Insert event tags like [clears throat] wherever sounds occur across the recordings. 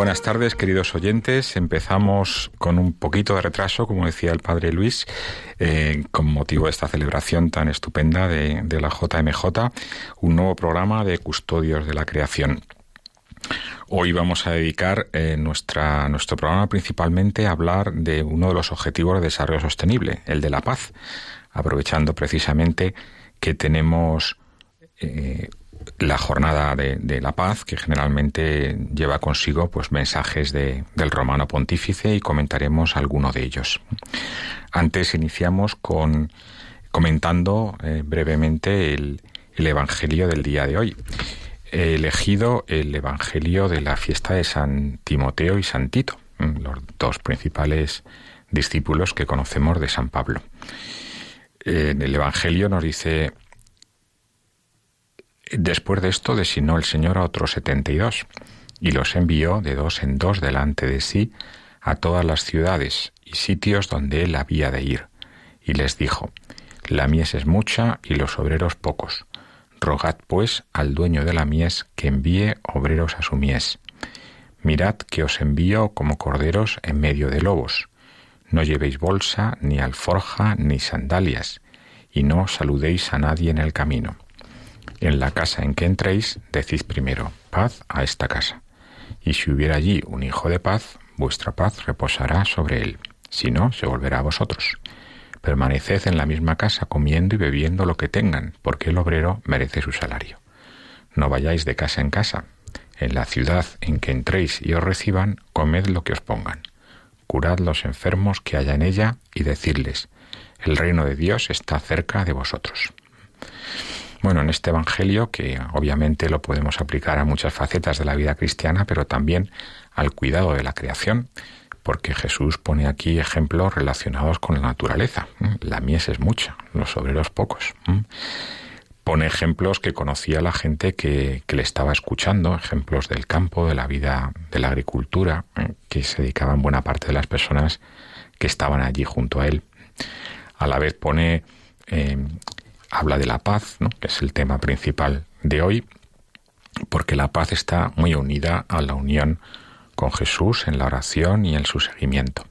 Buenas tardes, queridos oyentes. Empezamos con un poquito de retraso, como decía el padre Luis, eh, con motivo de esta celebración tan estupenda de, la JMJ, un nuevo programa de Custodios de la Creación. Hoy vamos a dedicar eh, nuestra, nuestro programa principalmente a hablar de uno de los objetivos de desarrollo sostenible, el de la paz, aprovechando precisamente que tenemos eh, la jornada de, la paz, que generalmente lleva consigo pues mensajes de, del romano pontífice y comentaremos alguno de ellos. Antes iniciamos con comentando eh, brevemente el, el, Evangelio del día de hoy. He elegido el Evangelio de la fiesta de San Timoteo y San Tito, los dos principales discípulos que conocemos de San Pablo. En el Evangelio nos dice Después de esto designó el Señor a otros setenta y dos, y los envió de dos en dos delante de sí a todas las ciudades y sitios donde él había de ir, y les dijo, La mies es mucha y los obreros pocos. Rogad pues al dueño de la mies que envíe obreros a su mies. Mirad que os envío como corderos en medio de lobos. No llevéis bolsa, ni alforja, ni sandalias, y no saludéis a nadie en el camino. En la casa en que entréis, decid primero, paz a esta casa. Y si hubiera allí un hijo de paz, vuestra paz reposará sobre él. Si no, se volverá a vosotros. Permaneced en la misma casa comiendo y bebiendo lo que tengan, porque el obrero merece su salario. No vayáis de casa en casa. En la ciudad en que entréis y os reciban, comed lo que os pongan. Curad los enfermos que haya en ella y decidles, el reino de Dios está cerca de vosotros. Bueno, en este Evangelio, que obviamente lo podemos aplicar a muchas facetas de la vida cristiana, pero también al cuidado de la creación, porque Jesús pone aquí ejemplos relacionados con la naturaleza. La mies es mucha, los obreros pocos. Pone ejemplos que conocía la gente que, le estaba escuchando, ejemplos del campo, de la vida de la agricultura, que se dedicaban buena parte de las personas que estaban allí junto a él. A la vez pone eh, habla de la paz, ¿no? que es el tema principal de hoy, porque la paz está muy unida a la unión con Jesús en la oración y en su seguimiento.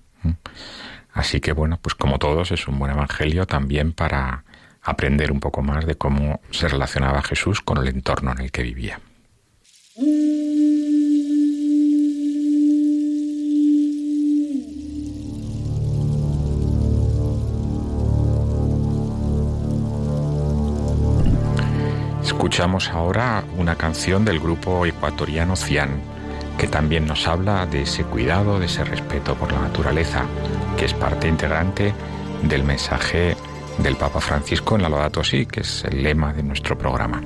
Así que bueno, pues como todos es un buen evangelio también para aprender un poco más de cómo se relacionaba Jesús con el entorno en el que vivía. Escuchamos ahora una canción del grupo ecuatoriano Cian, que también nos habla de ese cuidado, de ese respeto por la naturaleza, que es parte integrante del mensaje del Papa Francisco en la Laudato Si, que es el lema de nuestro programa.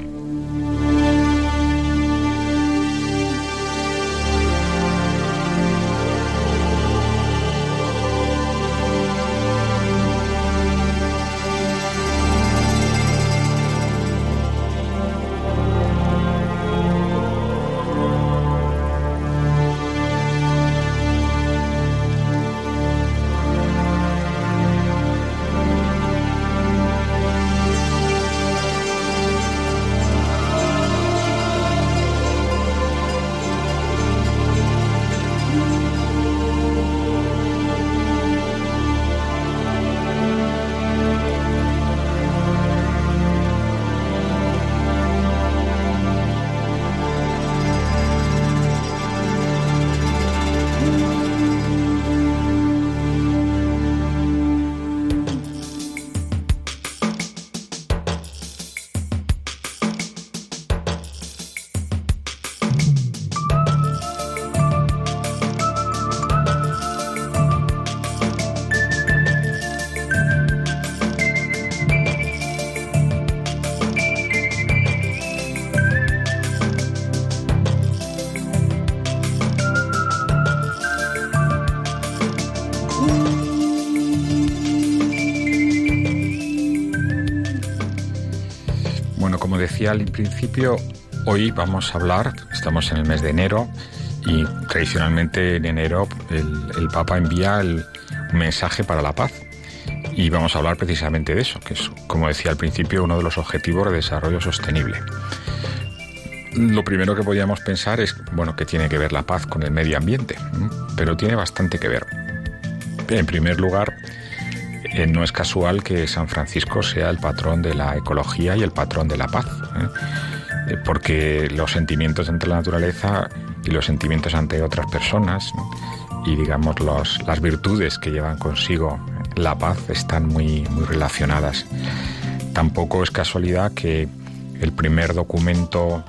Decía al principio, hoy vamos a hablar, estamos en el mes de enero y tradicionalmente en enero el, Papa envía el mensaje para la paz. Y vamos a hablar precisamente de eso, que es, como decía al principio, uno de los objetivos de desarrollo sostenible. Lo primero que podríamos pensar es, bueno, que tiene que ver la paz con el medio ambiente, pero tiene bastante que ver. En primer lugar, eh, no es casual que San Francisco sea el patrón de la ecología y el patrón de la paz, ¿eh? Porque los sentimientos entre la naturaleza y los sentimientos ante otras personas y digamos las virtudes que llevan consigo la paz están muy, muy relacionadas. Tampoco es casualidad que el primer documento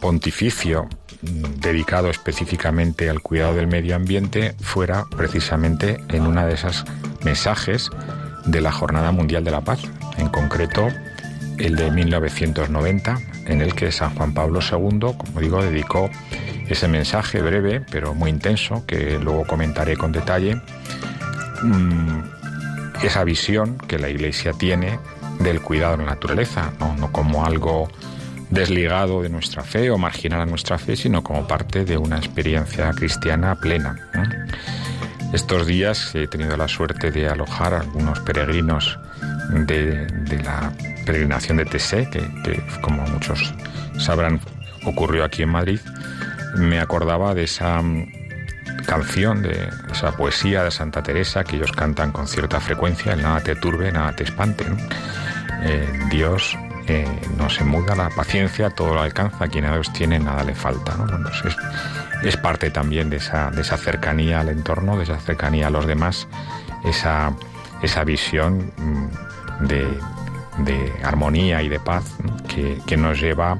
pontificio mm, dedicado específicamente al cuidado del medio ambiente fuera precisamente en una de esas mensajes de la Jornada Mundial de la Paz, en concreto el de 1990, en el que San Juan Pablo II, como digo, dedicó ese mensaje breve pero muy intenso, que luego comentaré con detalle, mm, esa visión que la Iglesia tiene del cuidado de la naturaleza, no, como algo desligado de nuestra fe o marginal a nuestra fe, sino como parte de una experiencia cristiana plena. Estos días he tenido la suerte de alojar a algunos peregrinos de, la peregrinación de Tessé, que, como muchos sabrán ocurrió aquí en Madrid. Me acordaba de esa mm, canción, de esa poesía de Santa Teresa que ellos cantan con cierta frecuencia, el nada te turbe, nada te espante. Eh, Dios eh, no se muda, la paciencia todo lo alcanza, quien a Dios tiene nada le falta. ¿no? es parte también de esa, de esa cercanía al entorno, de esa cercanía a los demás, esa, esa visión mm, de, armonía y de paz que, nos lleva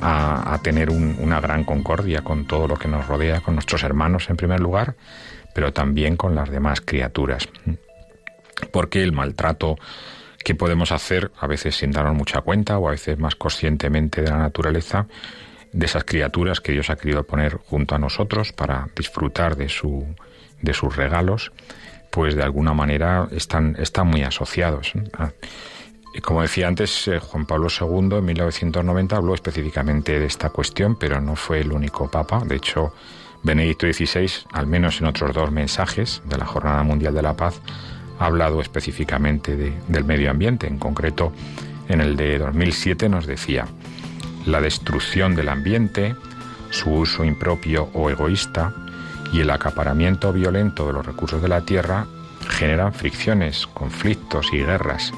a, tener una gran concordia con todo lo que nos rodea, con nuestros hermanos en primer lugar, pero también con las demás criaturas. Porque el maltrato que podemos hacer, a veces sin darnos mucha cuenta o a veces más conscientemente de la naturaleza, de esas criaturas que Dios ha querido poner junto a nosotros para disfrutar de, su, de sus regalos, pues de alguna manera están, están muy asociados. Ah, como decía antes, eh, Juan Pablo II en 1990 habló específicamente de esta cuestión, pero no fue el único papa. De hecho, Benedicto XVI, al menos en otros dos mensajes de la Jornada Mundial de la Paz, ha hablado específicamente del medio ambiente. En concreto, en el de 2007 nos decía, la destrucción del ambiente, su uso impropio o egoísta y el acaparamiento violento de los recursos de la tierra generan fricciones, conflictos y guerras,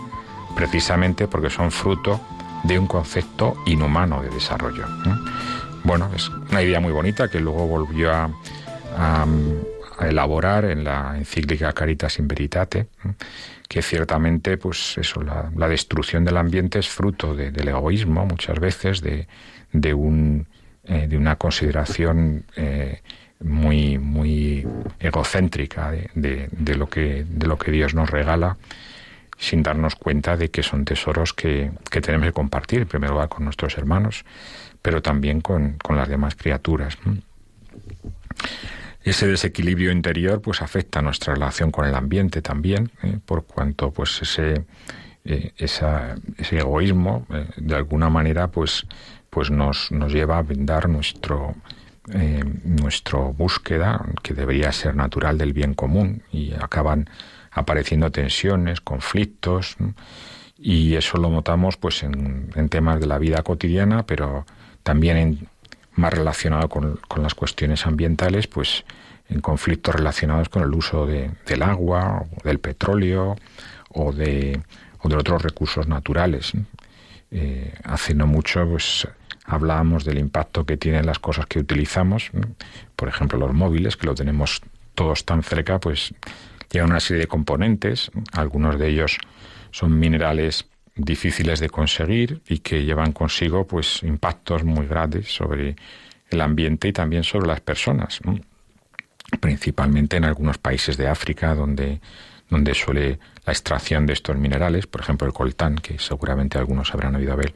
precisamente porque son fruto de un concepto inhumano de desarrollo. Bueno, es una idea muy bonita que luego volvió a, elaborar en la encíclica Caritas in Veritate, que ciertamente pues eso la, destrucción del ambiente es fruto del egoísmo muchas veces de, de un eh, de una consideración eh, muy muy egocéntrica de, de, lo que de lo que Dios nos regala sin darnos cuenta de que son tesoros que, que tenemos que compartir en primer lugar con nuestros hermanos pero también con, con las demás criaturas ese desequilibrio interior pues afecta nuestra relación con el ambiente también, ¿eh? por cuanto pues ese, eh, ese egoísmo eh, de alguna manera pues, pues nos, nos lleva a vendar nuestro, nuestro búsqueda, que debería ser natural del bien común, y acaban apareciendo tensiones, conflictos, y eso lo notamos pues en, en, temas de la vida cotidiana, pero también en, más relacionado con, las cuestiones ambientales, pues en conflictos relacionados con el uso de, del agua, del petróleo o de, o de otros recursos naturales. Eh, hace no mucho pues, hablábamos del impacto que tienen las cosas que utilizamos, por ejemplo los móviles, que lo tenemos todos tan cerca, pues llevan una serie de componentes, algunos de ellos son minerales difíciles de conseguir y que llevan consigo pues impactos muy grandes sobre el ambiente y también sobre las personas, principalmente en algunos países de África donde donde suele la extracción de estos minerales, por ejemplo el coltán, que seguramente algunos habrán oído ver,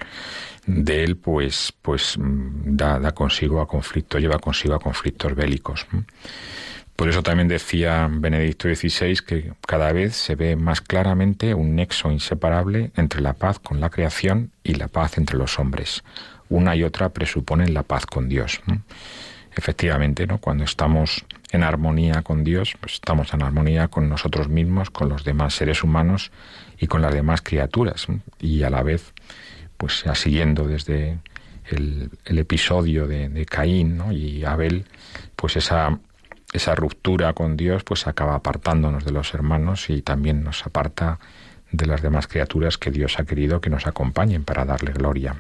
de él pues, pues mm, da, da consigo a conflicto, lleva consigo a conflictos bélicos. Por eso también decía Benedicto XVI que cada vez se ve más claramente un nexo inseparable entre la paz con la creación y la paz entre los hombres. Una y otra presuponen la paz con Dios. Efectivamente, ¿no? cuando estamos en armonía con Dios, pues estamos en armonía con nosotros mismos, con los demás seres humanos y con las demás criaturas. Y a la vez, pues siguiendo desde el, episodio de, Caín y Abel, pues esa, esa ruptura con Dios pues acaba apartándonos de los hermanos y también nos aparta de las demás criaturas que Dios ha querido que nos acompañen para darle gloria.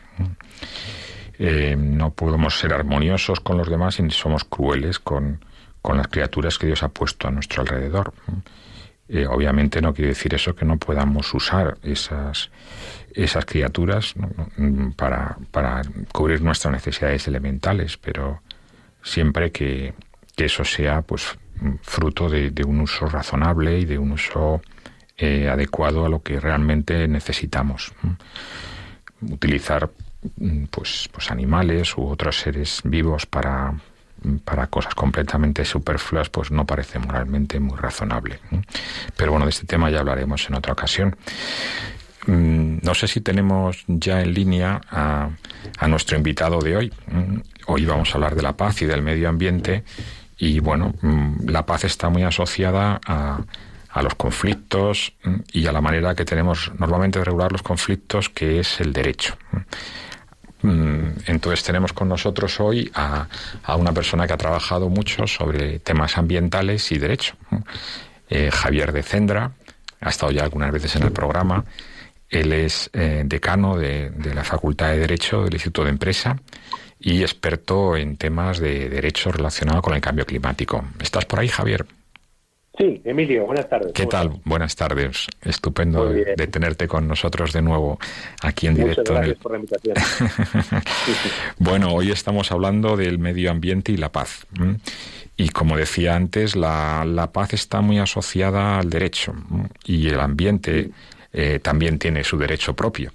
Eh, no podemos ser armoniosos con los demás y somos crueles con, con las criaturas que Dios ha puesto a nuestro alrededor. Eh, obviamente no quiere decir eso que no podamos usar esas, esas criaturas para, para, cubrir nuestras necesidades elementales, pero siempre que, eso sea pues fruto de, un uso razonable y de un uso eh, adecuado a lo que realmente necesitamos. Utilizar pues, pues animales u otros seres vivos para, para cosas completamente superfluas, pues no parece moralmente muy razonable. Pero bueno, de este tema ya hablaremos en otra ocasión. Mm, no sé si tenemos ya en línea a, nuestro invitado de hoy. Mm, hoy vamos a hablar de la paz y del medio ambiente. Y bueno, mm, la paz está muy asociada a, a los conflictos y a la manera que tenemos normalmente de regular los conflictos, que es el derecho. Mm, entonces tenemos con nosotros hoy a, una persona que ha trabajado mucho sobre temas ambientales y derecho. Eh, Javier de Cendra, ha estado ya algunas veces en el programa. Él es eh, decano de, la Facultad de Derecho del Instituto de Empresa y experto en temas de derecho relacionado con el cambio climático. ¿Estás por ahí, Javier? Sí, Emilio, buenas tardes. ¿Qué tal? Buenas tardes. Estupendo de, tenerte con nosotros de nuevo aquí en directo. Gracias por la invitación. [laughs] bueno, hoy estamos hablando del medio ambiente y la paz. Y como decía antes, la, paz está muy asociada al derecho y el ambiente eh, también tiene su derecho propio.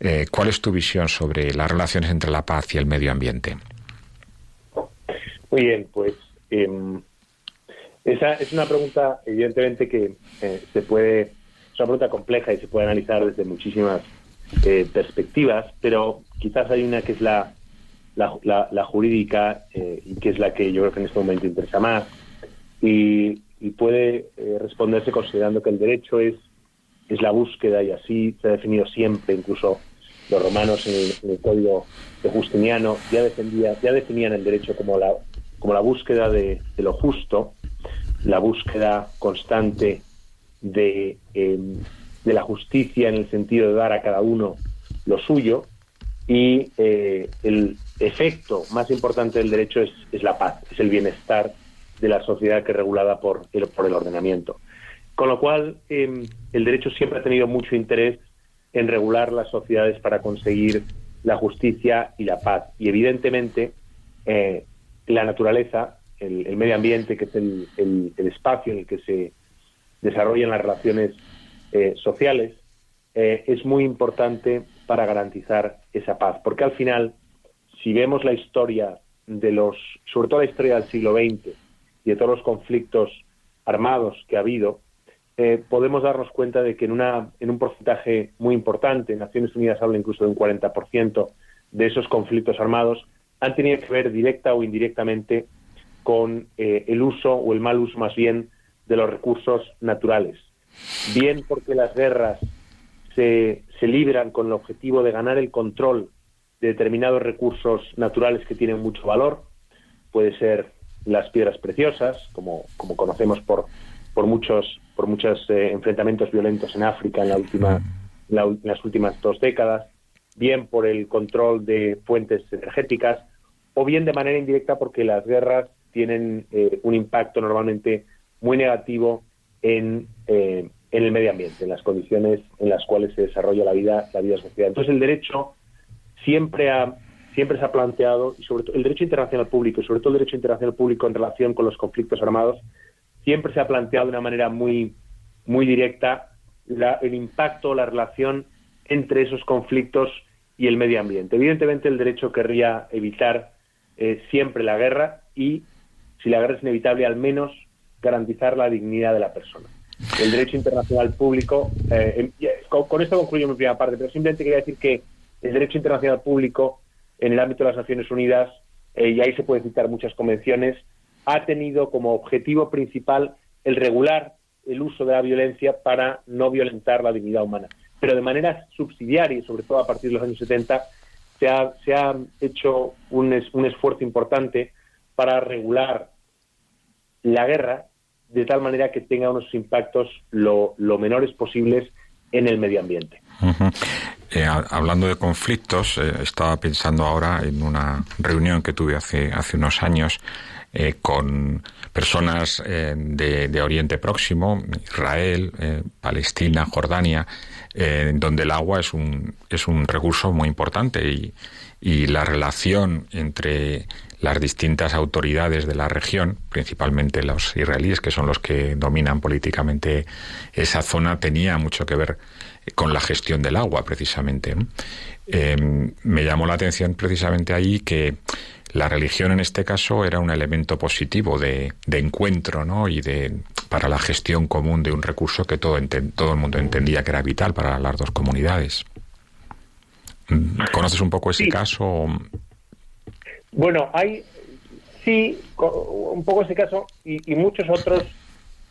Eh, ¿Cuál es tu visión sobre las relaciones entre la paz y el medio ambiente? Muy bien, pues... Em, esa es una pregunta, evidentemente, que eh, se puede, es una pregunta compleja y se puede analizar desde muchísimas eh, perspectivas, pero quizás hay una que es la, la, jurídica eh, y que es la que yo creo que en este momento interesa más y, puede responderse considerando que el derecho es, es la búsqueda y así se ha definido siempre, incluso los romanos en el, código de Justiniano ya, defendía, ya definían el derecho como la, como la búsqueda de, lo justo la búsqueda constante de, em, de, la justicia en el sentido de dar a cada uno lo suyo y eh, el efecto más importante del derecho es, es, la paz, es el bienestar de la sociedad que es regulada por el, por el ordenamiento. Con lo cual, em, el derecho siempre ha tenido mucho interés en regular las sociedades para conseguir la justicia y la paz. Y evidentemente, eh, la naturaleza el, medio ambiente, que es el, espacio en el que se desarrollan las relaciones eh, sociales, eh, es muy importante para garantizar esa paz. Porque al final, si vemos la historia de los, sobre todo la historia del siglo XX y de todos los conflictos armados que ha habido, eh, podemos darnos cuenta de que en, una, en un porcentaje muy importante, Naciones Unidas habla incluso de un 40% de esos conflictos armados, han tenido que ver directa o indirectamente con eh, el uso o el mal uso más bien de los recursos naturales. Bien porque las guerras se, se libran con el objetivo de ganar el control de determinados recursos naturales que tienen mucho valor, puede ser las piedras preciosas, como, como conocemos por, por muchos, por muchos eh, enfrentamientos violentos en África en, la última, en las últimas dos décadas, bien por el control de fuentes energéticas, o bien de manera indirecta porque las guerras tienen eh, un impacto normalmente muy negativo en, eh, en el medio ambiente, en las condiciones en las cuales se desarrolla la vida, la vida social. Entonces el derecho siempre ha siempre se ha planteado, y sobre todo el derecho internacional público, y sobre todo el derecho internacional público en relación con los conflictos armados, siempre se ha planteado de una manera muy, muy directa el impacto, la relación entre esos conflictos y el medio ambiente. Evidentemente el derecho querría evitar eh, siempre la guerra y si la guerra es inevitable, al menos garantizar la dignidad de la persona. El derecho internacional público, eh, con, esto concluyo mi primera parte, pero simplemente quería decir que el derecho internacional público en el ámbito de las Naciones Unidas, eh, y ahí se pueden citar muchas convenciones, ha tenido como objetivo principal el regular el uso de la violencia para no violentar la dignidad humana. Pero de manera subsidiaria, sobre todo a partir de los años 70, se ha, hecho un, un esfuerzo importante para regular la guerra de tal manera que tenga unos impactos lo, menores posibles en el medio ambiente. Eh, hablando de conflictos, eh, estaba pensando ahora en una reunión que tuve hace, hace unos años eh, con personas de, de, Oriente Próximo, Israel, Palestina, Jordania, donde el agua es un, es un recurso muy importante y, y la relación entre las distintas autoridades de la región, principalmente los israelíes, que son los que dominan políticamente esa zona, tenía mucho que ver con la gestión del agua, precisamente. Me llamó la atención precisamente ahí que la religión en este caso era un elemento positivo de, encuentro ¿no? y de para la gestión común de un recurso que todo, todo el mundo entendía que era vital para las dos comunidades. ¿Conoces un poco ese caso? Bueno, hay, sí, un poco ese caso y, muchos otros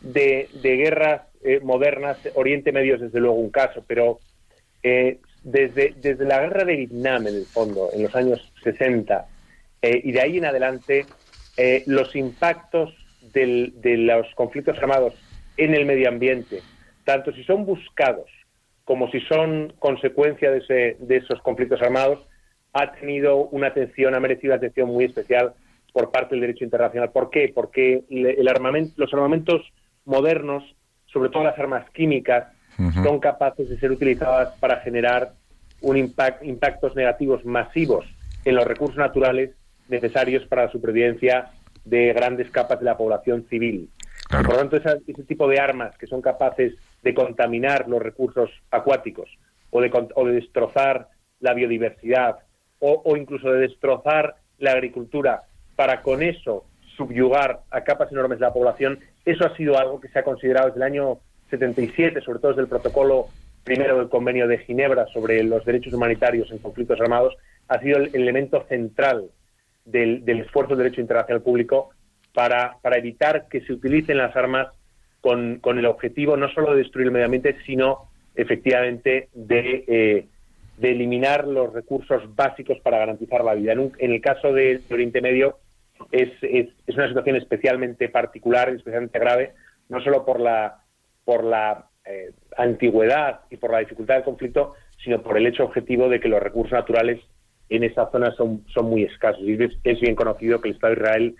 de, guerras eh, modernas. Oriente Medio es desde luego un caso, pero eh, desde, desde la guerra de Vietnam, en el fondo, en los años 60, eh, y de ahí en adelante, los impactos de los conflictos armados en el medio ambiente, tanto si son buscados como si son consecuencia de, de esos conflictos armados, ha tenido una atención, ha merecido una atención muy especial por parte del derecho internacional. ¿Por qué? Porque el armamento, los armamentos modernos, sobre todo las armas químicas, son capaces de ser utilizadas para generar un impactos negativos masivos en los recursos naturales necesarios para la supervivencia de grandes capas de la población civil. por lo tanto, ese tipo de armas que son capaces de contaminar los recursos acuáticos o de, o de destrozar la biodiversidad o, incluso de destrozar la agricultura para con eso subyugar a capas enormes de la población, eso ha sido algo que se ha considerado desde el año 77, sobre todo desde el protocolo primero del Convenio de Ginebra sobre los derechos humanitarios en conflictos armados, ha sido el elemento central del, esfuerzo del derecho internacional público para, para, evitar que se utilicen las armas con, con, el objetivo no solo de destruir el medio ambiente, sino efectivamente de eh, de eliminar los recursos básicos para garantizar la vida. En, el caso de, Oriente Medio es, es, una situación especialmente particular, especialmente grave, no solo por la, por la eh, antigüedad y por la dificultad del conflicto, sino por el hecho objetivo de que los recursos naturales en esa zona son, son muy escasos. Y es, bien conocido que el Estado de Israel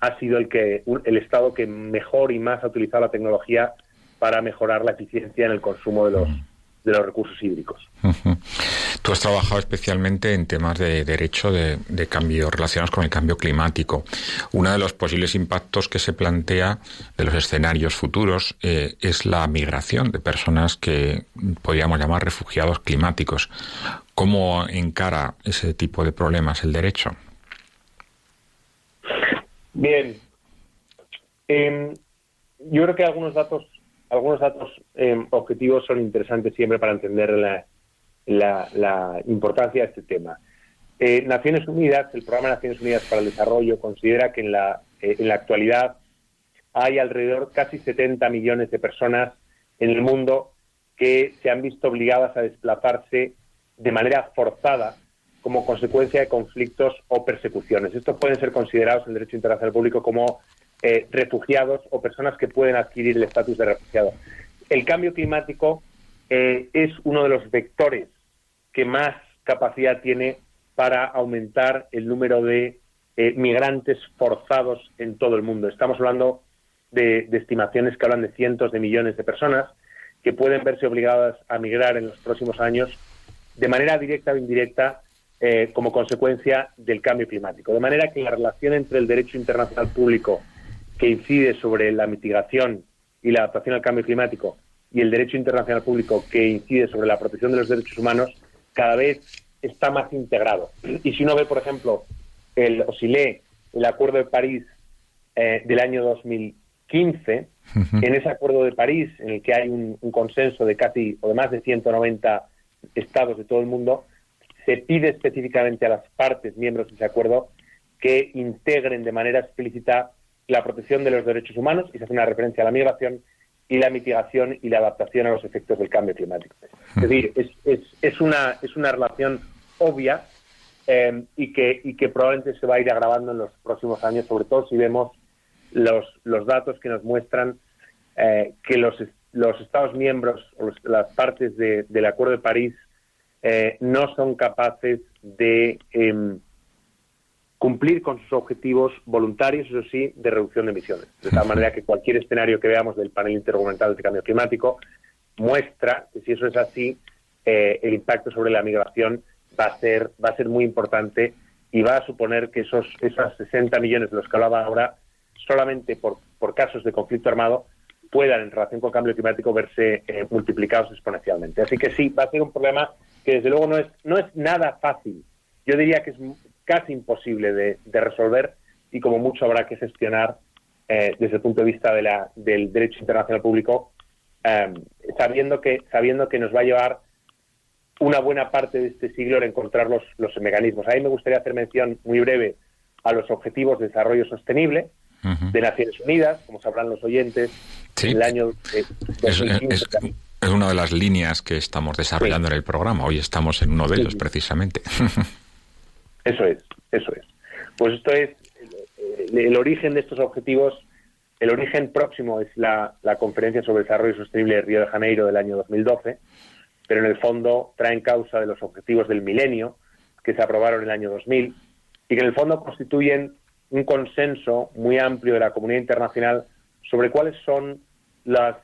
ha sido el, que, el Estado que mejor y más ha utilizado la tecnología para mejorar la eficiencia en el consumo de los, de los recursos hídricos. Tú has trabajado especialmente en temas de derecho de, cambio relacionados con el cambio climático. Uno de los posibles impactos que se plantea de los escenarios futuros eh, es la migración de personas que podríamos llamar refugiados climáticos. ¿Cómo encara ese tipo de problemas el derecho? Bien. Em, yo creo que algunos datos algunos datos em, objetivos son interesantes siempre para entender la, importancia de este tema. Eh, Naciones Unidas, el Programa de Naciones Unidas para el Desarrollo, considera que en la, eh, en la actualidad hay alrededor casi 70 millones de personas en el mundo que se han visto obligadas a desplazarse de manera forzada como consecuencia de conflictos o persecuciones. Estos pueden ser considerados en el derecho internacional público como eh, refugiados o personas que pueden adquirir el estatus de refugiado. El cambio climático eh, es uno de los vectores que más capacidad tiene para aumentar el número de eh, migrantes forzados en todo el mundo. Estamos hablando de, estimaciones que hablan de cientos de millones de personas que pueden verse obligadas a migrar en los próximos años de manera directa o indirecta como consecuencia del cambio climático. De manera que la relación entre el derecho internacional público que incide sobre la mitigación y la adaptación al cambio climático y el derecho internacional público que incide sobre la protección de los derechos humanos cada vez está más integrado. Y si uno ve, por ejemplo, el, o si lee el Acuerdo de París eh, del año 2015, en ese Acuerdo de París, en el que hay un, consenso de casi o de más de 190 estados de todo el mundo, se pide específicamente a las partes miembros de ese acuerdo que integren de manera explícita la protección de los derechos humanos y se hace una referencia a la migración y la mitigación y la adaptación a los efectos del cambio climático. Es decir, es, es, una, es una relación obvia eh, y, que, y que probablemente se va a ir agravando en los próximos años, sobre todo si vemos los, los datos que nos muestran eh, que los, los Estados miembros o las partes del Acuerdo de París eh, no son capaces de em, cumplir con sus objetivos voluntarios, eso sí, de reducción de emisiones. De tal manera que cualquier escenario que veamos del panel intergubernamental de cambio climático muestra que si eso es así, eh, el impacto sobre la migración va a ser va a ser muy importante y va a suponer que esos esos 60 millones de los que hablaba ahora solamente por, por casos de conflicto armado puedan en relación con el cambio climático verse eh, multiplicados exponencialmente. Así que sí, va a ser un problema que desde luego no es no es nada fácil. Yo diría que es casi imposible de, resolver y como mucho habrá que gestionar eh, desde el punto de vista de la, del derecho internacional público, eh, sabiendo que sabiendo que nos va a llevar una buena parte de este siglo en encontrar los, los mecanismos. Ahí me gustaría hacer mención muy breve a los objetivos de desarrollo sostenible de Naciones Unidas, como sabrán los oyentes, en el año es, una de las líneas que estamos desarrollando en el programa. Hoy estamos en uno de ellos, precisamente. [laughs] Eso es, eso es. Pues esto es el, origen de estos objetivos. El origen próximo es la, la Conferencia sobre Desarrollo Sostenible de Río de Janeiro del año 2012 pero en el fondo traen causa de los objetivos del milenio que se aprobaron en el año 2000 y que en el fondo constituyen un consenso muy amplio de la comunidad internacional sobre cuáles son las,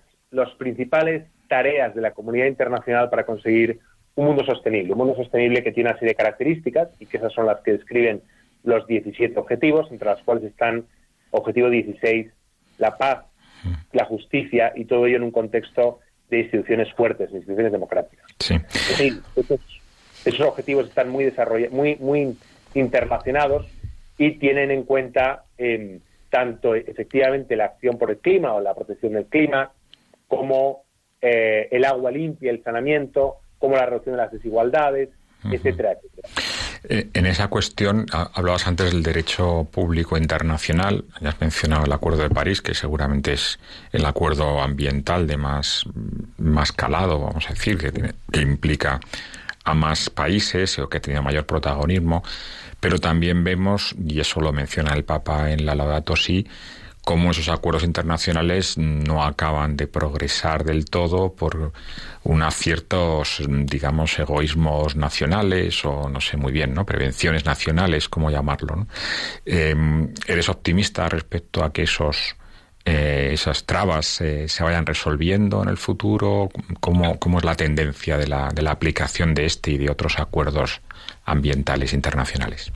principales tareas de la comunidad internacional para conseguir un mundo sostenible, un mundo sostenible que tiene una serie de características y que esas son las que describen los 17 objetivos, entre las cuales están objetivo 16, la paz, la justicia y todo ello en un contexto de instituciones fuertes, de instituciones democráticas. Sí. esos, objetivos están muy desarrollados, muy, muy interrelacionados y tienen en cuenta em, tanto efectivamente la acción por el clima o la protección del clima, como eh, el agua limpia, el saneamiento, como la reducción de las desigualdades, etcétera, etcétera. Eh, en esa cuestión, hablabas antes del derecho público internacional, ya has mencionado el Acuerdo de París, que seguramente es el acuerdo ambiental de más, más calado, vamos a decir, que, que implica a más países o que tiene mayor protagonismo, pero también vemos, y eso lo menciona el Papa en la Laudato Si, cómo esos acuerdos internacionales no acaban de progresar del todo por unos ciertos, digamos, egoísmos nacionales o no sé muy bien, ¿no? Prevenciones nacionales, cómo llamarlo. Em, ¿Eres optimista respecto a que esos eh, esas trabas eh, se vayan resolviendo en el futuro? ¿Cómo, ¿Cómo, es la tendencia de la, de la aplicación de este y de otros acuerdos ambientales internacionales?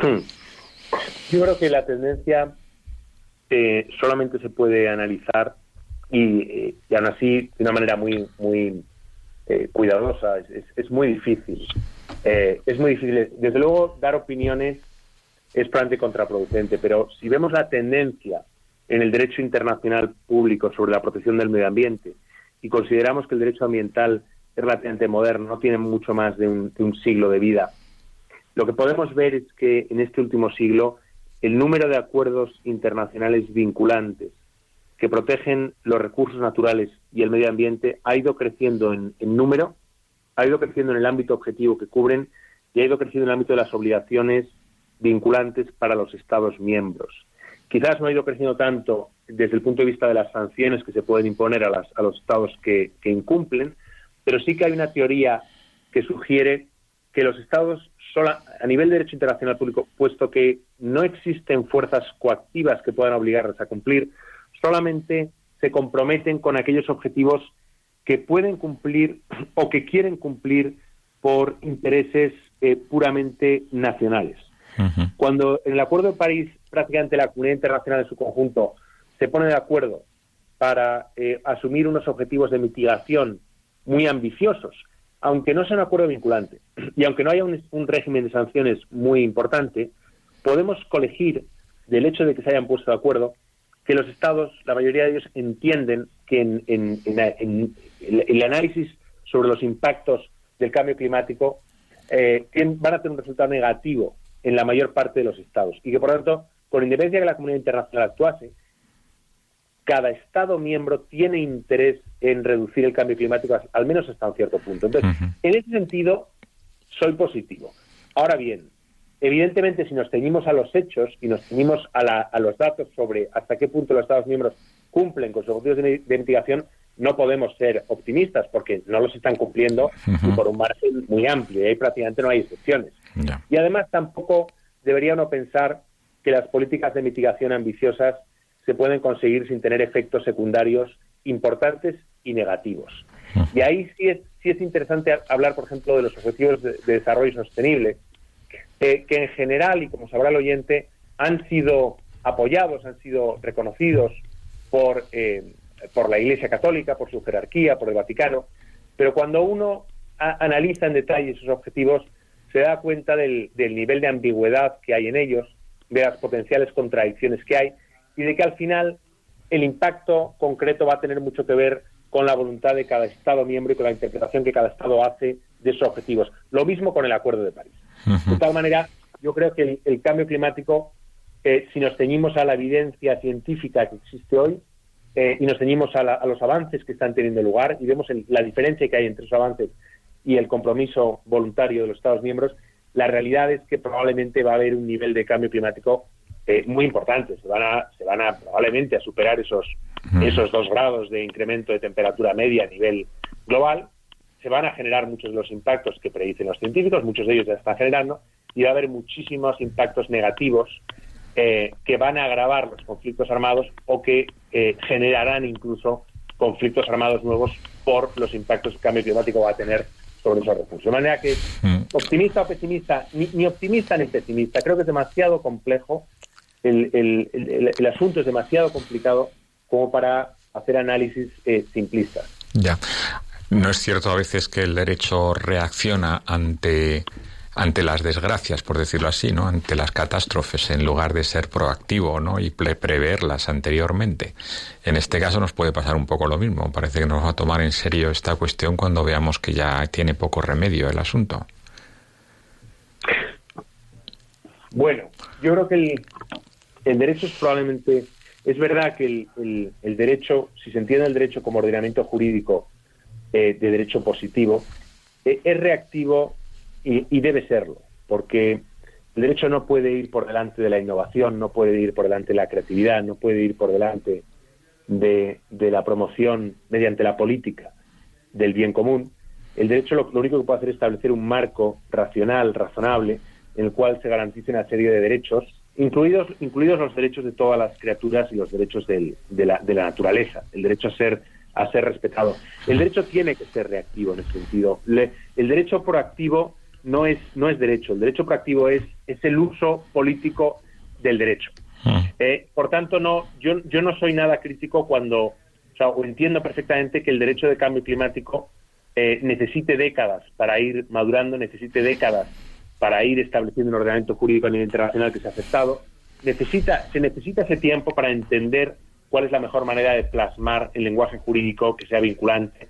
Hmm. Yo creo que la tendencia solamente se puede analizar y, aún así de una manera muy muy eh, cuidadosa. Es, muy difícil. Eh, es muy difícil. Desde luego, dar opiniones es probablemente contraproducente, pero si vemos la tendencia en el derecho internacional público sobre la protección del medio ambiente y consideramos que el derecho ambiental es relativamente moderno, no tiene mucho más de un, de un siglo de vida, lo que podemos ver es que en este último siglo el número de acuerdos internacionales vinculantes que protegen los recursos naturales y el medio ambiente ha ido creciendo en, número, ha ido creciendo en el ámbito objetivo que cubren y ha ido creciendo en el ámbito de las obligaciones vinculantes para los Estados miembros. Quizás no ha ido creciendo tanto desde el punto de vista de las sanciones que se pueden imponer a, los Estados que incumplen, pero sí que hay una teoría que sugiere que los Estados a nivel de derecho internacional público, puesto que no existen fuerzas coactivas que puedan obligarles a cumplir, solamente se comprometen con aquellos objetivos que pueden cumplir [clears throat] o que quieren cumplir por intereses eh, puramente nacionales. Cuando en el Acuerdo de París prácticamente la comunidad internacional en su conjunto se pone de acuerdo para eh, asumir unos objetivos de mitigación muy ambiciosos, aunque no sea un acuerdo vinculante [clears throat] y aunque no haya un, régimen de sanciones muy importante, podemos colegir del hecho de que se hayan puesto de acuerdo, que los estados, la mayoría de ellos, entienden que en, el análisis sobre los impactos del cambio climático eh, van a tener un resultado negativo en la mayor parte de los estados y que, por lo tanto, con independencia de que la comunidad internacional actuase, cada Estado miembro tiene interés en reducir el cambio climático, al menos hasta un cierto punto. Entonces, en ese sentido, soy positivo. Ahora bien, evidentemente, si nos ceñimos a los hechos y nos ceñimos a, los datos sobre hasta qué punto los Estados miembros cumplen con sus objetivos de, mitigación, no podemos ser optimistas porque no los están cumpliendo y por un margen muy amplio y ahí prácticamente no hay excepciones. Y además tampoco debería uno pensar que las políticas de mitigación ambiciosas se pueden conseguir sin tener efectos secundarios importantes y negativos. Y ahí sí es, sí es interesante hablar, por ejemplo, de los objetivos de, desarrollo sostenible, que en general, y como sabrá el oyente, han sido apoyados, han sido reconocidos por, eh, por la Iglesia Católica, por su jerarquía, por el Vaticano, pero cuando uno analiza en detalle esos objetivos, se da cuenta del, del nivel de ambigüedad que hay en ellos, de las potenciales contradicciones que hay y de que al final el impacto concreto va a tener mucho que ver con la voluntad de cada Estado miembro y con la interpretación que cada Estado hace de esos objetivos. Lo mismo con el Acuerdo de París. De tal manera, yo creo que el, cambio climático, eh, si nos ceñimos a la evidencia científica que existe hoy eh, y nos ceñimos a, los avances que están teniendo lugar y vemos la diferencia que hay entre esos avances y el compromiso voluntario de los Estados miembros, la realidad es que probablemente va a haber un nivel de cambio climático eh, muy importante. Se van a, se van a probablemente a superar esos, esos dos grados de incremento de temperatura media a nivel global. Se van a generar muchos de los impactos que predicen los científicos, muchos de ellos ya están generando, y va a haber muchísimos impactos negativos eh, que van a agravar los conflictos armados o que eh, generarán incluso conflictos armados nuevos por los impactos que el cambio climático va a tener sobre esos recursos. De manera que, mm. optimista o pesimista, ni, optimista ni pesimista, creo que es demasiado complejo, el, el, asunto es demasiado complicado como para hacer análisis eh, simplistas. Ya. No es cierto a veces que el derecho reacciona ante ante las desgracias, por decirlo así, ¿no? ante las catástrofes, en lugar de ser proactivo ¿no? y preverlas anteriormente. En este caso nos puede pasar un poco lo mismo. Parece que nos va a tomar en serio esta cuestión cuando veamos que ya tiene poco remedio el asunto. Bueno, yo creo que el, el derecho es probablemente... Es verdad que el, el, derecho, si se entiende el derecho como ordenamiento jurídico eh, de derecho positivo, eh, es reactivo y, debe serlo, porque el derecho no puede ir por delante de la innovación, no puede ir por delante de la creatividad, no puede ir por delante de, la promoción mediante la política del bien común. El derecho lo, único que puede hacer es establecer un marco racional, razonable, en el cual se garantice una serie de derechos, incluidos, incluidos los derechos de todas las criaturas y los derechos de, la, de la naturaleza, el derecho a ser a ser respetado. El derecho tiene que ser reactivo en ese sentido. el derecho proactivo no es, no es derecho. El derecho proactivo es, es el uso político del derecho. Ah. Eh, por tanto, no, yo, yo no soy nada crítico cuando, o sea, entiendo perfectamente que el derecho de cambio climático eh, necesite décadas para ir madurando, necesite décadas para ir estableciendo un ordenamiento jurídico a nivel internacional que se ha aceptado. Necesita, se necesita ese tiempo para entender cuál es la mejor manera de plasmar el lenguaje jurídico que sea vinculante,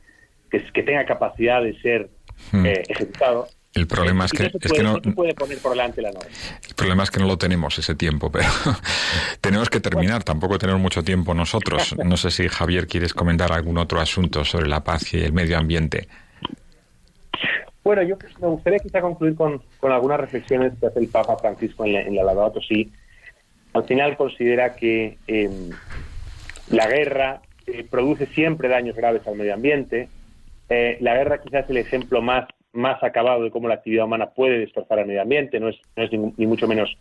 que, que tenga capacidad de ser hmm. eh, ejecutado. El problema es que, es que no, puede poner por delante la norma. El problema es que no lo tenemos ese tiempo, pero [laughs] tenemos que terminar. Tampoco tenemos mucho tiempo nosotros. [laughs] No sé si Javier quieres comentar algún otro asunto sobre la paz y el medio ambiente. Bueno, yo me gustaría quizá concluir con, algunas reflexiones que hace el Papa Francisco en la, Laudato Si. Al final considera que em, la guerra eh, produce siempre daños graves al medio ambiente. Eh, la guerra quizás es el ejemplo más más acabado de cómo la actividad humana puede destrozar al medio ambiente, no es, no es ni, mucho menos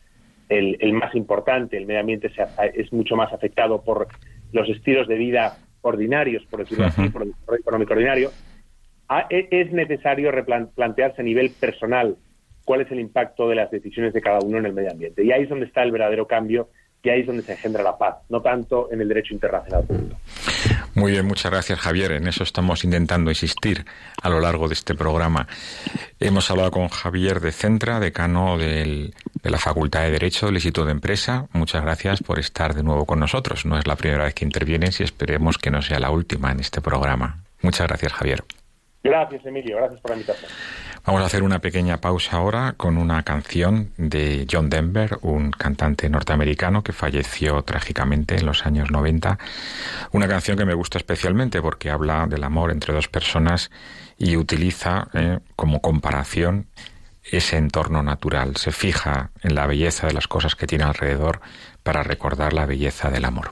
el, el, más importante, el medio ambiente es mucho más afectado por los estilos de vida ordinarios, por decirlo así, por el desarrollo económico ordinario, es necesario replantearse a nivel personal cuál es el impacto de las decisiones de cada uno en el medio ambiente. Y ahí es donde está el verdadero cambio y ahí es donde se engendra la paz, no tanto en el derecho internacional. Muy bien, muchas gracias Javier. En eso estamos intentando insistir a lo largo de este programa. Hemos hablado con Javier de Centra, decano de la Facultad de Derecho del Instituto de Empresa. Muchas gracias por estar de nuevo con nosotros. No es la primera vez que intervienes y esperemos que no sea la última en este programa. Muchas gracias Javier. Gracias Emilio, gracias por la invitación. Vamos a hacer una pequeña pausa ahora con una canción de John Denver, un cantante norteamericano que falleció trágicamente en los años 90. Una canción que me gusta especialmente porque habla del amor entre dos personas y utiliza eh, como comparación ese entorno natural. Se fija en la belleza de las cosas que tiene alrededor para recordar la belleza del amor.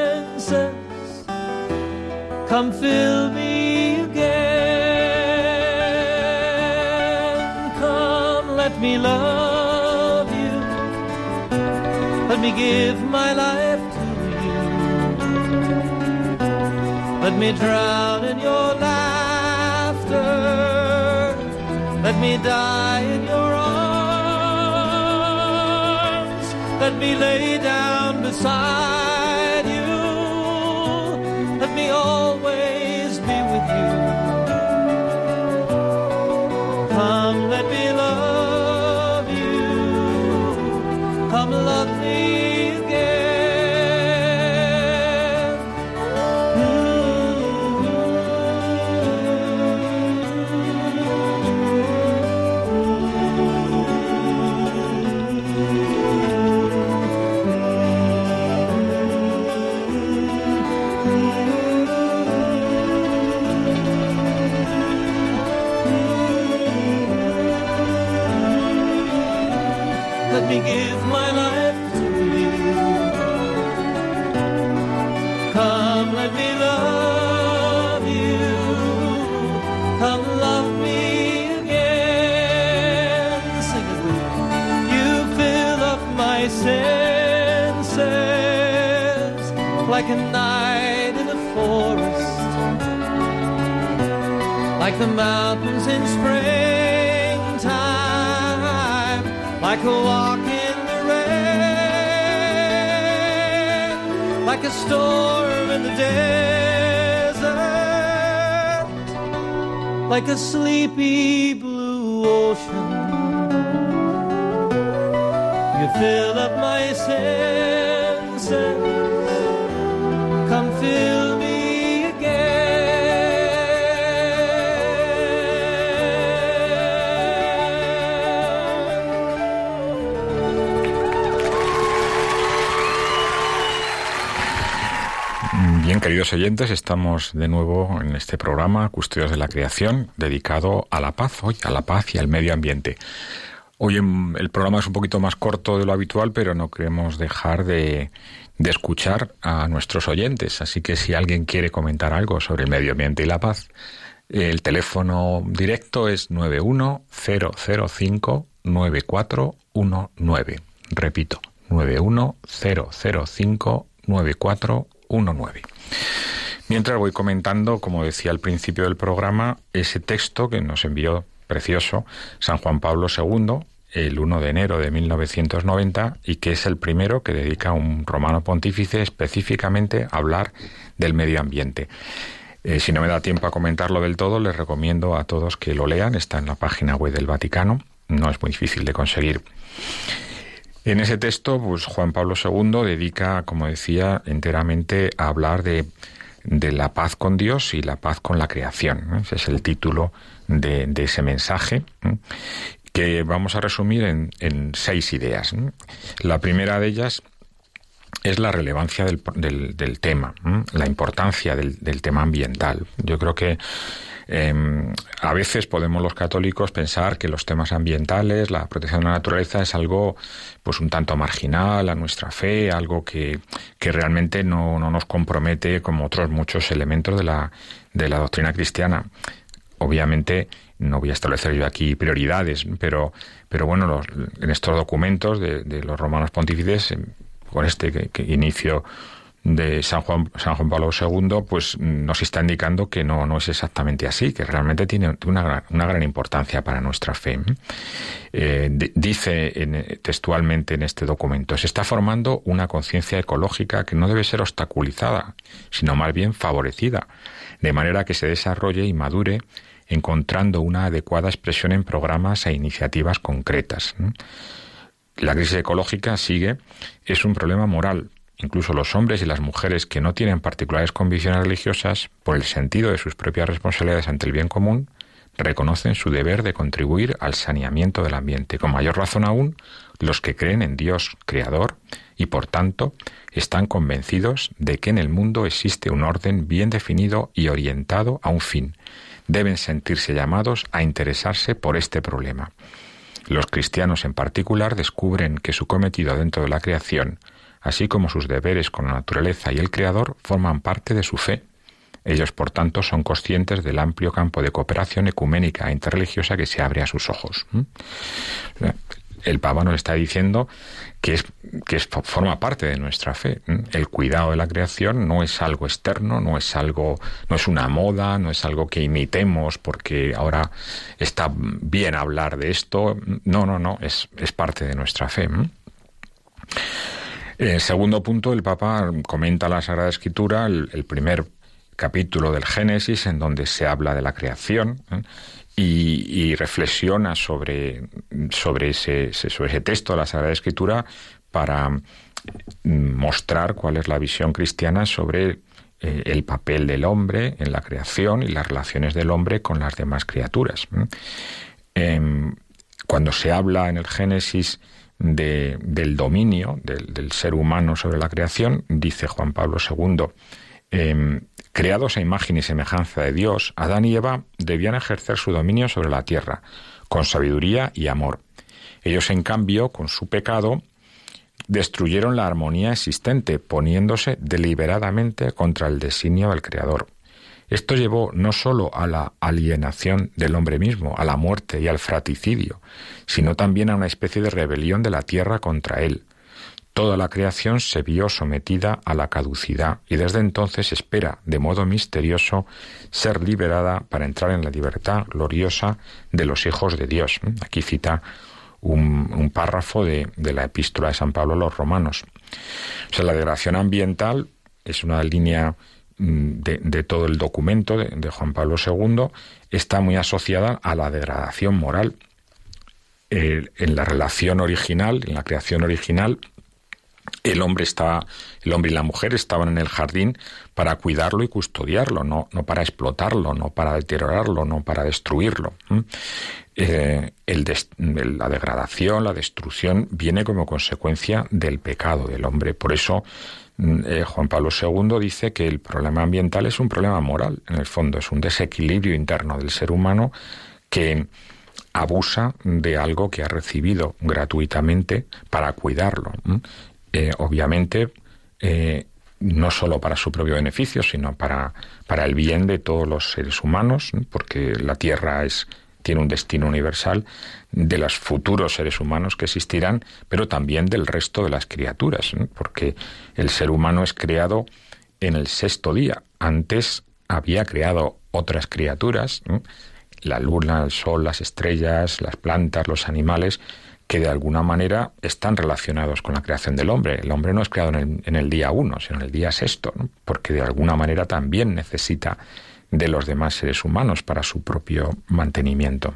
Come fill me again. Come, let me love you. Let me give my life to you. Let me drown in your laughter. Let me die in your arms. Let me lay down beside in springtime, like a walk in the rain, like a storm in the desert, like a sleepy blue ocean. You fill up my senses queridos oyentes, estamos de nuevo en este programa Custodios de la Creación, dedicado a la paz, hoy a la paz y al medio ambiente. Hoy el programa es un poquito más corto de lo habitual, pero no queremos dejar de, de escuchar a nuestros oyentes. Así que si alguien quiere comentar algo sobre el medio ambiente y la paz, el teléfono directo es 910059419. Repito, 910059419. Mientras voy comentando, como decía al principio del programa, ese texto que nos envió precioso San Juan Pablo II el 1 de enero de 1990 y que es el primero que dedica un romano pontífice específicamente a hablar del medio ambiente. Eh, si no me da tiempo a comentarlo del todo, les recomiendo a todos que lo lean, está en la página web del Vaticano, no es muy difícil de conseguir. En ese texto, pues Juan Pablo II dedica, como decía, enteramente a hablar de, de la paz con Dios y la paz con la creación. Ese es el título de, de ese mensaje que vamos a resumir en, seis ideas. La primera de ellas es la relevancia del, tema, la importancia del, tema ambiental. Yo creo que Em, a veces podemos los católicos pensar que los temas ambientales, la protección de la naturaleza es algo pues un tanto marginal a nuestra fe, algo que, que realmente no, no nos compromete como otros muchos elementos de la, de la doctrina cristiana. Obviamente no voy a establecer yo aquí prioridades, pero, pero bueno, los, en estos documentos de, de los romanos pontífices, con este que inicio de San Juan, San Juan Pablo II, pues nos está indicando que no, no es exactamente así, que realmente tiene una gran, una gran importancia para nuestra fe. Eh, dice en, textualmente en este documento, se está formando una conciencia ecológica que no debe ser obstaculizada, sino más bien favorecida, de manera que se desarrolle y madure encontrando una adecuada expresión en programas e iniciativas concretas. La crisis ecológica sigue, es un problema moral, Incluso los hombres y las mujeres que no tienen particulares convicciones religiosas, por el sentido de sus propias responsabilidades ante el bien común, reconocen su deber de contribuir al saneamiento del ambiente. Con mayor razón aún, los que creen en Dios Creador y, por tanto, están convencidos de que en el mundo existe un orden bien definido y orientado a un fin. Deben sentirse llamados a interesarse por este problema. Los cristianos en particular descubren que su cometido dentro de la creación así como sus deberes con la naturaleza y el Creador, forman parte de su fe. Ellos, por tanto, son conscientes del amplio campo de cooperación ecuménica e interreligiosa que se abre a sus ojos. El Papa nos está diciendo que, es, forma parte de nuestra fe. El cuidado de la creación no es algo externo, no es algo, no es una moda, no es algo que imitemos porque ahora está bien hablar de esto. No, no, no, es, es parte de nuestra fe. En segundo punto, el Papa comenta la Sagrada Escritura, el, primer capítulo del Génesis, en donde se habla de la creación. ¿eh? Y, reflexiona sobre, sobre, ese, sobre ese texto de la Sagrada Escritura para mm, mostrar cuál es la visión cristiana sobre eh, el papel del hombre en la creación y las relaciones del hombre con las demás criaturas. Em, cuando se habla en el Génesis del dominio del, ser humano sobre la creación, dice Juan Pablo II, em, creados a imagen y semejanza de Dios, Adán y Eva debían ejercer su dominio sobre la tierra, con sabiduría y amor. Ellos, en cambio, con su pecado, destruyeron la armonía existente, poniéndose deliberadamente contra el designio del Creador. Esto llevó no sólo a la alienación del hombre mismo, a la muerte y al fratricidio, sino también a una especie de rebelión de la tierra contra él. Toda la creación se vio sometida a la caducidad y desde entonces espera, de modo misterioso, ser liberada para entrar en la libertad gloriosa de los hijos de Dios. Aquí cita un, párrafo de, de, la epístola de San Pablo a los romanos. O sea, la degradación ambiental es una línea Mm, de, todo el documento de, Juan Pablo II está muy asociada a la degradación moral. en la relación original, en la creación original, el hombre está, el hombre y la mujer estaban en el jardín para cuidarlo y custodiarlo, no, no para explotarlo, no para deteriorarlo, no para destruirlo. Eh, la degradación, la destrucción viene como consecuencia del pecado del hombre. Por eso eh, Juan Pablo II dice que el problema ambiental es un problema moral, en el fondo es un desequilibrio interno del ser humano que abusa de algo que ha recibido gratuitamente para cuidarlo. Eh, obviamente, eh, no solo para su propio beneficio, sino para, para el bien de todos los seres humanos, porque la Tierra es tiene un destino universal de los futuros seres humanos que existirán, pero también del resto de las criaturas, porque el ser humano es creado en el sexto día. Antes había creado otras criaturas, la luna, el sol, las estrellas, las plantas, los animales, que de alguna manera están relacionados con la creación del hombre. El hombre no es creado en el, día uno, sino en el día sexto, porque de alguna manera también necesita de los demás seres humanos para su propio mantenimiento.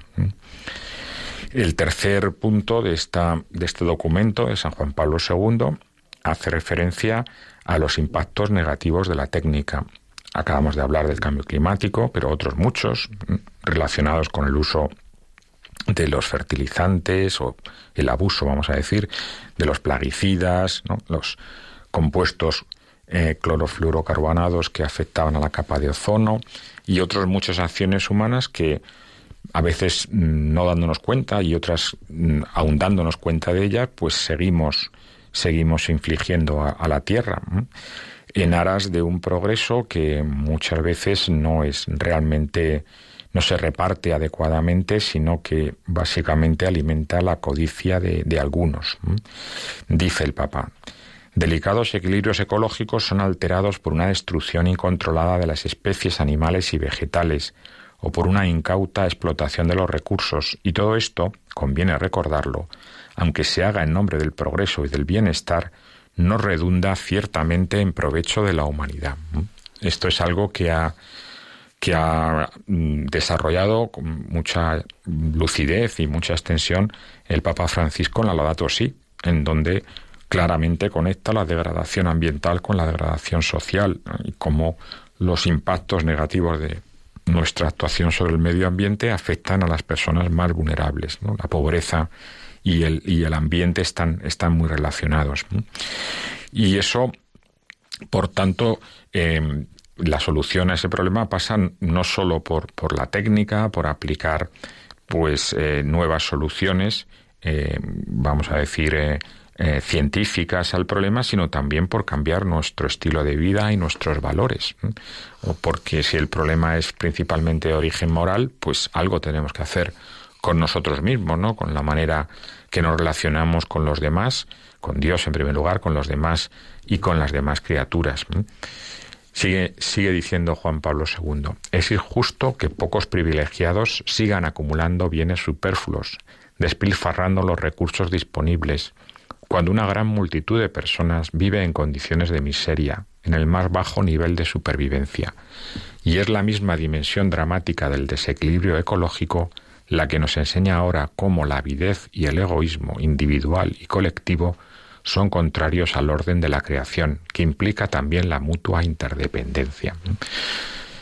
El tercer punto de, esta, de este documento de San Juan Pablo II hace referencia a los impactos negativos de la técnica. Acabamos de hablar del cambio climático, pero otros muchos relacionados con el uso de los fertilizantes o el abuso, vamos a decir, de los plaguicidas, los compuestos eh, clorofluorocarbonados que afectaban a la capa de ozono y otras muchas acciones humanas que a veces mm, no dándonos cuenta y otras mm, aún dándonos cuenta de ellas, pues seguimos, seguimos infligiendo a, la Tierra en aras de un progreso que muchas veces no es realmente no se reparte adecuadamente, sino que básicamente alimenta la codicia de, algunos. Dice el Papa. Delicados equilibrios ecológicos son alterados por una destrucción incontrolada de las especies animales y vegetales, o por una incauta explotación de los recursos, y todo esto, conviene recordarlo, aunque se haga en nombre del progreso y del bienestar, no redunda ciertamente en provecho de la humanidad. Esto es algo que ha, que ha mm, desarrollado con mucha lucidez y mucha extensión el Papa Francisco en la Laudato Si, en donde claramente conecta la degradación ambiental con la degradación social y cómo los impactos negativos de, nuestra actuación sobre el medio ambiente afectan a las personas más vulnerables. La pobreza y el, y el ambiente están, están muy relacionados. Y eso, por tanto, eh, la solución a ese problema pasa no solo por, por la técnica, por aplicar pues eh, nuevas soluciones, eh, vamos a decir, eh, científicas al problema, sino también por cambiar nuestro estilo de vida y nuestros valores. O porque si el problema es principalmente de origen moral, pues algo tenemos que hacer con nosotros mismos, ¿no? Con la manera que nos relacionamos con los demás, con Dios en primer lugar, con los demás y con las demás criaturas. Sigue, sigue diciendo Juan Pablo II, es injusto que pocos privilegiados sigan acumulando bienes superfluos, despilfarrando los recursos disponibles, cuando una gran multitud de personas vive en condiciones de miseria, en el más bajo nivel de supervivencia, y es la misma dimensión dramática del desequilibrio ecológico la que nos enseña ahora cómo la avidez y el egoísmo individual y colectivo son contrarios al orden de la creación, que implica también la mutua interdependencia.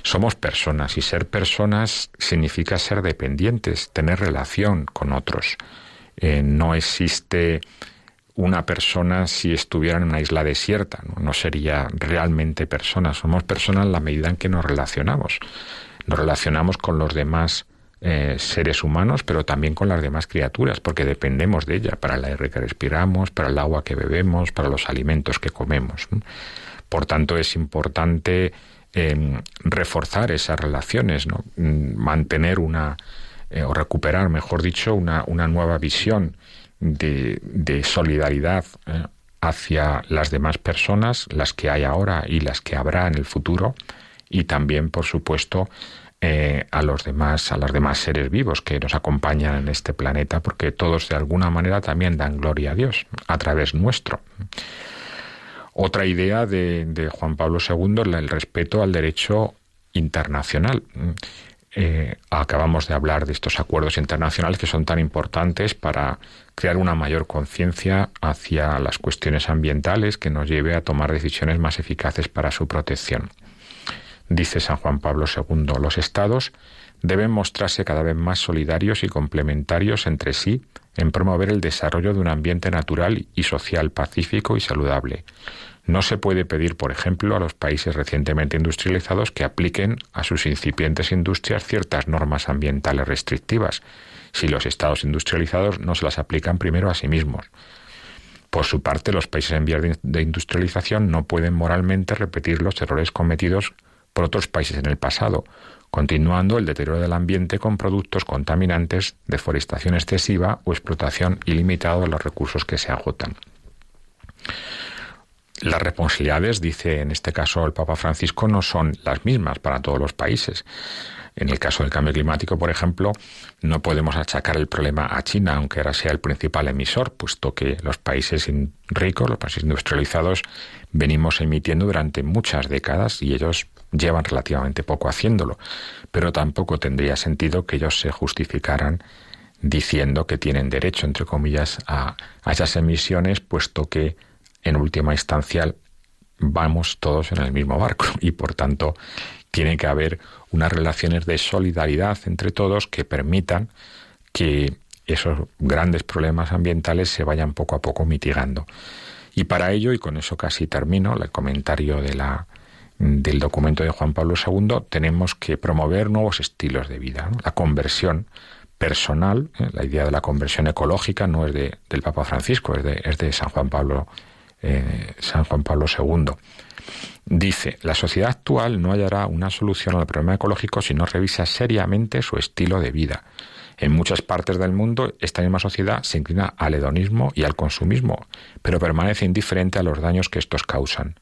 Somos personas y ser personas significa ser dependientes, tener relación con otros. Eh, no existe una persona si estuviera en una isla desierta, ¿no? sería realmente persona, somos personas en la medida en que nos relacionamos. Nos relacionamos con los demás eh, seres humanos, pero también con las demás criaturas, porque dependemos de ella para el aire que respiramos, para el agua que bebemos, para los alimentos que comemos. Por tanto, es importante em, reforzar esas relaciones, ¿no? Mm, mantener una, eh, o recuperar, mejor dicho, una, una nueva visión de, solidaridad eh, hacia las demás personas, las que hay ahora y las que habrá en el futuro, y también, por supuesto, eh, a los demás, a los demás seres vivos que nos acompañan en este planeta, porque todos de alguna manera también dan gloria a Dios a través nuestro. Otra idea de, Juan Pablo II es el respeto al derecho internacional. Eh, acabamos de hablar de estos acuerdos internacionales que son tan importantes para crear una mayor conciencia hacia las cuestiones ambientales que nos lleve a tomar decisiones más eficaces para su protección. Dice San Juan Pablo II, los estados deben mostrarse cada vez más solidarios y complementarios entre sí en promover el desarrollo de un ambiente natural y social pacífico y saludable, no se puede pedir, por ejemplo, a los países recientemente industrializados que apliquen a sus incipientes industrias ciertas normas ambientales restrictivas, si los estados industrializados no se las aplican primero a sí mismos. Por su parte, los países en vías de industrialización no pueden moralmente repetir los errores cometidos por otros países en el pasado, continuando el deterioro del ambiente con productos contaminantes, deforestación excesiva o explotación ilimitada de los recursos que se agotan. Las responsabilidades, dice en este caso el Papa Francisco, no son las mismas para todos los países. En el caso del cambio climático, por ejemplo, no podemos achacar el problema a China, aunque ahora sea el principal emisor, puesto que los países ricos, los países industrializados, venimos emitiendo durante muchas décadas y ellos llevan relativamente poco haciéndolo. Pero tampoco tendría sentido que ellos se justificaran diciendo que tienen derecho, entre comillas, a, a esas emisiones, puesto que en última instancia vamos todos en el mismo barco y por tanto tiene que haber unas relaciones de solidaridad entre todos que permitan que esos grandes problemas ambientales se vayan poco a poco mitigando. Y para ello, y con eso casi termino el comentario del documento de Juan Pablo II, tenemos que promover nuevos estilos de vida. La conversión personal, ¿eh? la idea de la conversión ecológica no es de, del Papa Francisco, es de, es de San Juan Pablo eh, San Juan Pablo II. Dice, la sociedad actual no hallará una solución al problema ecológico si no revisa seriamente su estilo de vida. En muchas partes del mundo, esta misma sociedad se inclina al hedonismo y al consumismo, pero permanece indiferente a los daños que estos causan.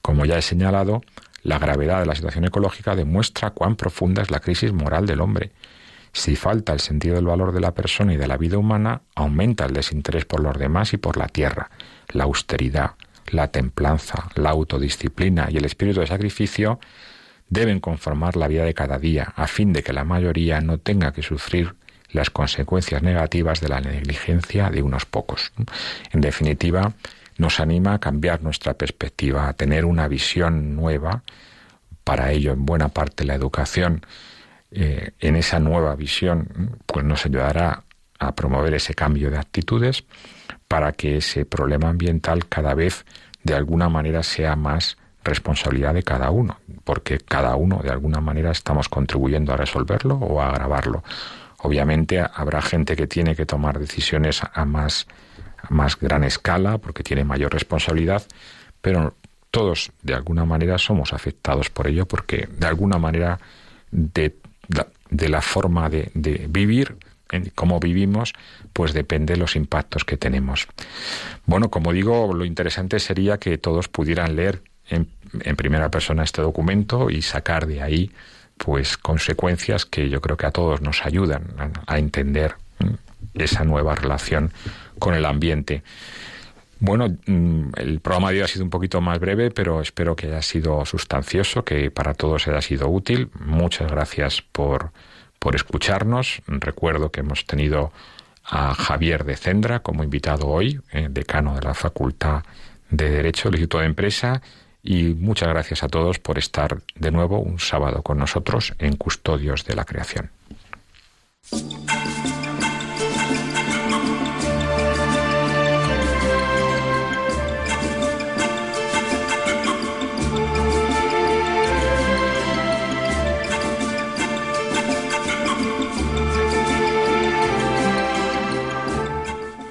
Como ya he señalado, la gravedad de la situación ecológica demuestra cuán profunda es la crisis moral del hombre. Si falta el sentido del valor de la persona y de la vida humana, aumenta el desinterés por los demás y por la tierra. La austeridad, la templanza, la autodisciplina y el espíritu de sacrificio deben conformar la vida de cada día, a fin de que la mayoría no tenga que sufrir las consecuencias negativas de la negligencia de unos pocos. En definitiva, nos anima a cambiar nuestra perspectiva, a tener una visión nueva. Para ello, en buena parte, la educación, eh, en esa nueva visión, pues nos ayudará a promover ese cambio de actitudes para que ese problema ambiental cada vez de alguna manera sea más responsabilidad de cada uno, porque cada uno de alguna manera estamos contribuyendo a resolverlo o a agravarlo. Obviamente habrá gente que tiene que tomar decisiones a más, más gran escala porque tiene mayor responsabilidad, pero todos de alguna manera somos afectados por ello porque de alguna manera de, de la forma de, de vivir cómo vivimos, pues depende de los impactos que tenemos. Bueno, como digo, lo interesante sería que todos pudieran leer en, primera persona este documento y sacar de ahí pues consecuencias que yo creo que a todos nos ayudan a, entender esa nueva relación con el ambiente. Bueno, mm, el programa de hoy ha sido un poquito más breve, pero espero que haya sido sustancioso, que para todos haya sido útil. Muchas gracias por, por escucharnos. Recuerdo que hemos tenido a Javier de Cendra como invitado hoy, eh, decano de la Facultad de Derecho del Instituto de Empresa. Y muchas gracias a todos por estar de nuevo un sábado con nosotros en Custodios de la Creación.